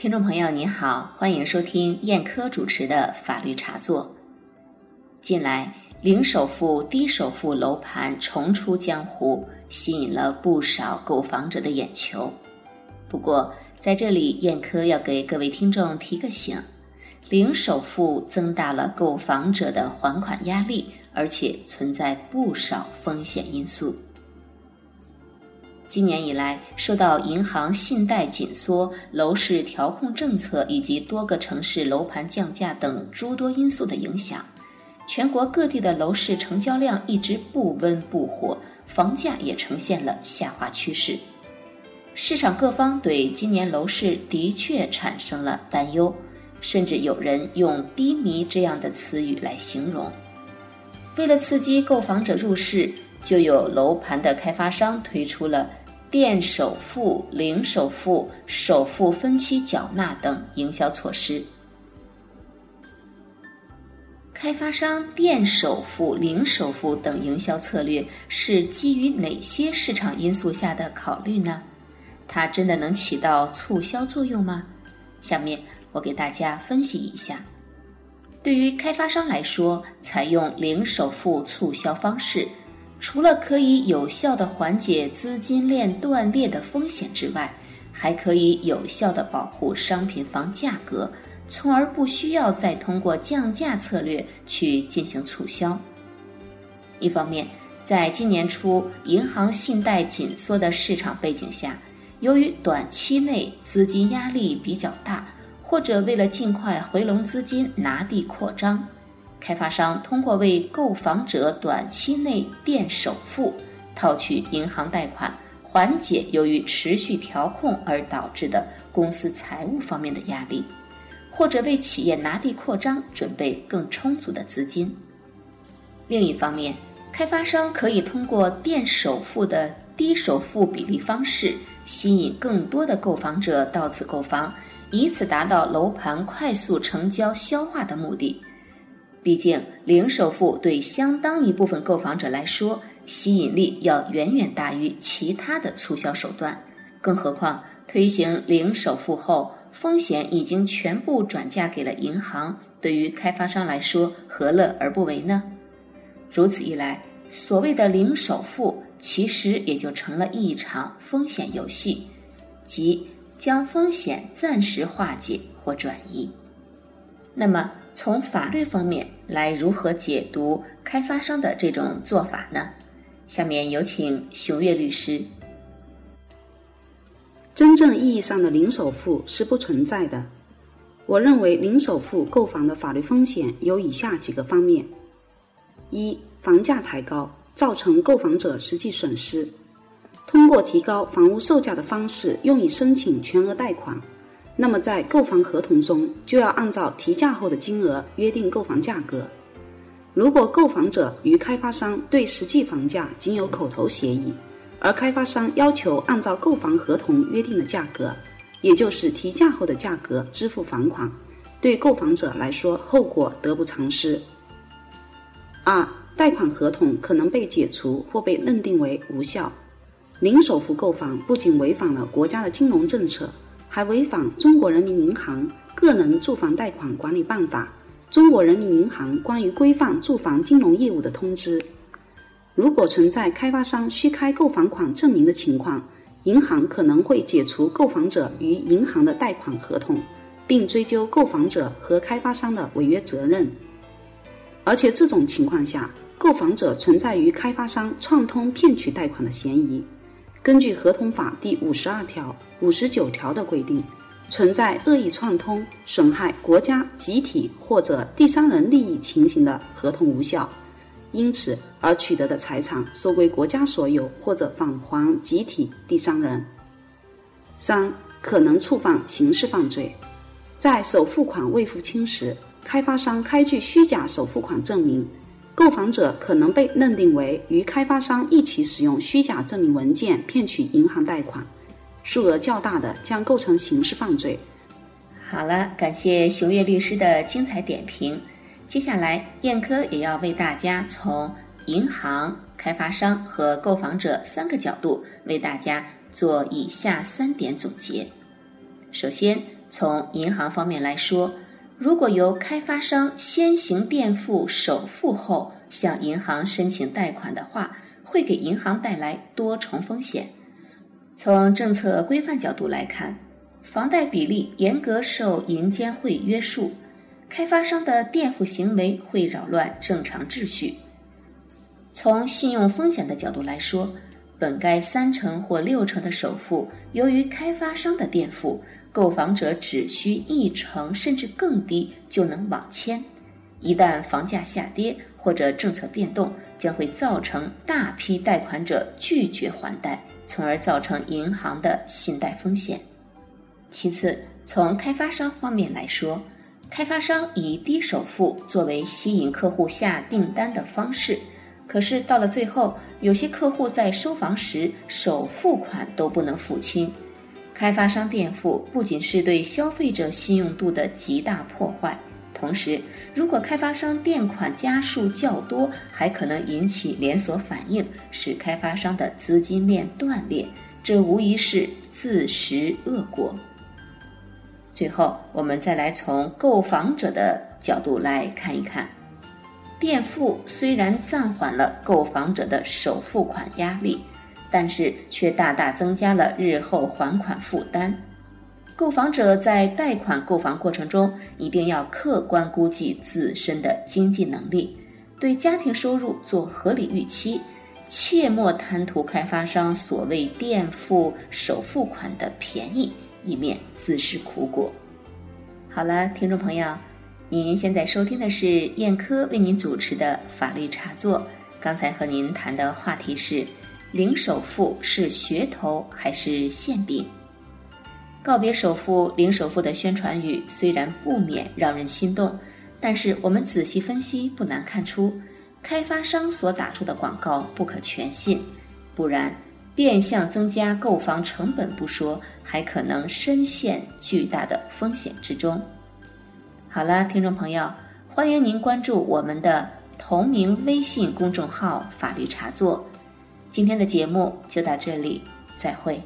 听众朋友您好，欢迎收听燕科主持的法律茶座。近来，零首付、低首付楼盘重出江湖，吸引了不少购房者的眼球。不过，在这里，燕科要给各位听众提个醒：零首付增大了购房者的还款压力，而且存在不少风险因素。今年以来，受到银行信贷紧缩、楼市调控政策以及多个城市楼盘降价等诸多因素的影响，全国各地的楼市成交量一直不温不火，房价也呈现了下滑趋势。市场各方对今年楼市的确产生了担忧，甚至有人用“低迷”这样的词语来形容。为了刺激购房者入市，就有楼盘的开发商推出了。垫首付、零首付、首付分期缴纳等营销措施。开发商垫首付、零首付等营销策略是基于哪些市场因素下的考虑呢？它真的能起到促销作用吗？下面我给大家分析一下。对于开发商来说，采用零首付促销方式。除了可以有效的缓解资金链断裂的风险之外，还可以有效的保护商品房价格，从而不需要再通过降价策略去进行促销。一方面，在今年初银行信贷紧缩的市场背景下，由于短期内资金压力比较大，或者为了尽快回笼资金拿地扩张。开发商通过为购房者短期内垫首付，套取银行贷款，缓解由于持续调控而导致的公司财务方面的压力，或者为企业拿地扩张准备更充足的资金。另一方面，开发商可以通过垫首付的低首付比例方式，吸引更多的购房者到此购房，以此达到楼盘快速成交消化的目的。毕竟，零首付对相当一部分购房者来说，吸引力要远远大于其他的促销手段。更何况，推行零首付后，风险已经全部转嫁给了银行，对于开发商来说，何乐而不为呢？如此一来，所谓的零首付，其实也就成了一场风险游戏，即将风险暂时化解或转移。那么，从法律方面来如何解读开发商的这种做法呢？下面有请熊岳律师。真正意义上的零首付是不存在的。我认为零首付购房的法律风险有以下几个方面：一、房价抬高，造成购房者实际损失，通过提高房屋售价的方式用以申请全额贷款。那么，在购房合同中就要按照提价后的金额约定购房价格。如果购房者与开发商对实际房价仅有口头协议，而开发商要求按照购房合同约定的价格，也就是提价后的价格支付房款，对购房者来说后果得不偿失。二、贷款合同可能被解除或被认定为无效。零首付购房不仅违反了国家的金融政策。还违反《中国人民银行个人住房贷款管理办法》《中国人民银行关于规范住房金融业务的通知》。如果存在开发商虚开购房款证明的情况，银行可能会解除购房者与银行的贷款合同，并追究购房者和开发商的违约责任。而且这种情况下，购房者存在与开发商串通骗取贷款的嫌疑。根据合同法第五十二条、五十九条的规定，存在恶意串通、损害国家、集体或者第三人利益情形的合同无效，因此而取得的财产收归国家所有或者返还集体、第三人。三、可能触犯刑事犯罪，在首付款未付清时，开发商开具虚假首付款证明。购房者可能被认定为与开发商一起使用虚假证明文件骗取银行贷款，数额较大的将构成刑事犯罪。好了，感谢熊岳律师的精彩点评。接下来，燕科也要为大家从银行、开发商和购房者三个角度为大家做以下三点总结。首先，从银行方面来说，如果由开发商先行垫付首付后向银行申请贷款的话，会给银行带来多重风险。从政策规范角度来看，房贷比例严格受银监会约束，开发商的垫付行为会扰乱正常秩序。从信用风险的角度来说，本该三成或六成的首付，由于开发商的垫付，购房者只需一成甚至更低就能网签。一旦房价下跌或者政策变动，将会造成大批贷款者拒绝还贷，从而造成银行的信贷风险。其次，从开发商方面来说，开发商以低首付作为吸引客户下订单的方式。可是到了最后，有些客户在收房时首付款都不能付清，开发商垫付不仅是对消费者信用度的极大破坏，同时如果开发商垫款家数较多，还可能引起连锁反应，使开发商的资金链断裂，这无疑是自食恶果。最后，我们再来从购房者的角度来看一看。垫付虽然暂缓了购房者的首付款压力，但是却大大增加了日后还款负担。购房者在贷款购房过程中，一定要客观估计自身的经济能力，对家庭收入做合理预期，切莫贪图开发商所谓垫付首付款的便宜，以免自食苦果。好了，听众朋友。您现在收听的是燕科为您主持的法律茶座。刚才和您谈的话题是：零首付是噱头还是馅饼？告别首付、零首付的宣传语虽然不免让人心动，但是我们仔细分析，不难看出，开发商所打出的广告不可全信，不然变相增加购房成本不说，还可能深陷巨大的风险之中。好了，听众朋友，欢迎您关注我们的同名微信公众号“法律茶座”。今天的节目就到这里，再会。